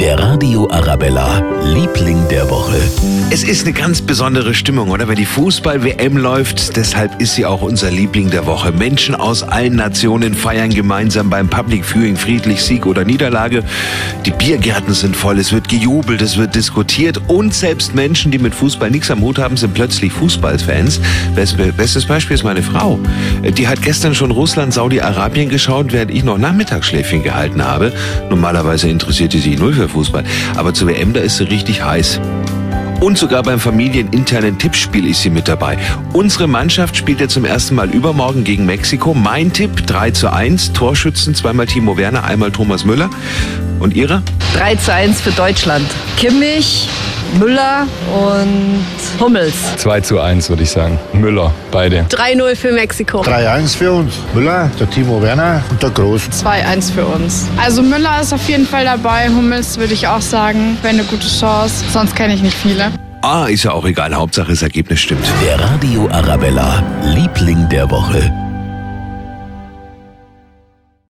Der Radio Arabella, Liebling der Woche. Es ist eine ganz besondere Stimmung, oder? Wenn die Fußball-WM läuft, deshalb ist sie auch unser Liebling der Woche. Menschen aus allen Nationen feiern gemeinsam beim Public Viewing friedlich Sieg oder Niederlage. Die Biergärten sind voll, es wird gejubelt, es wird diskutiert und selbst Menschen, die mit Fußball nichts am Hut haben, sind plötzlich Fußballfans. Bestes Beispiel ist meine Frau. Die hat gestern schon Russland, Saudi-Arabien geschaut, während ich noch Nachmittagsschläfchen gehalten habe. Normalerweise interessiert sie null für Fußball. Aber zur WM, da ist sie richtig heiß. Und sogar beim familieninternen Tippspiel ist sie mit dabei. Unsere Mannschaft spielt ja zum ersten Mal übermorgen gegen Mexiko. Mein Tipp 3 zu 1. Torschützen zweimal Timo Werner, einmal Thomas Müller. Und Ihre? 3 zu 1 für Deutschland. Kimmich, Müller und Hummels. 2 zu 1 würde ich sagen. Müller, beide. 3-0 für Mexiko. 3-1 für uns. Müller, der Timo Werner und der Groß. 2-1 für uns. Also Müller ist auf jeden Fall dabei. Hummels würde ich auch sagen, wäre eine gute Chance. Sonst kenne ich nicht viele. Ah, ist ja auch egal. Hauptsache das Ergebnis stimmt. Der Radio Arabella, Liebling der Woche.